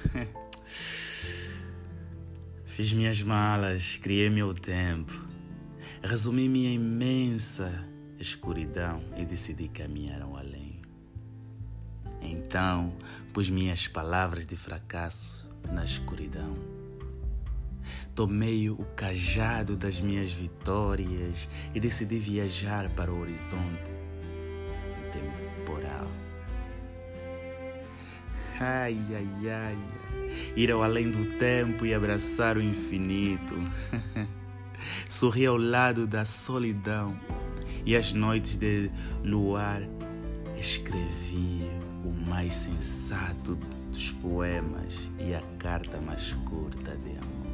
Fiz minhas malas, criei meu tempo, resumi minha imensa escuridão e decidi caminhar ao além. Então, pus minhas palavras de fracasso na escuridão. Tomei o cajado das minhas vitórias e decidi viajar para o horizonte. Entendo. Ai, ai, ai. Ir ao além do tempo e abraçar o infinito. Sorrir ao lado da solidão e as noites de luar escrevi o mais sensato dos poemas e a carta mais curta de amor.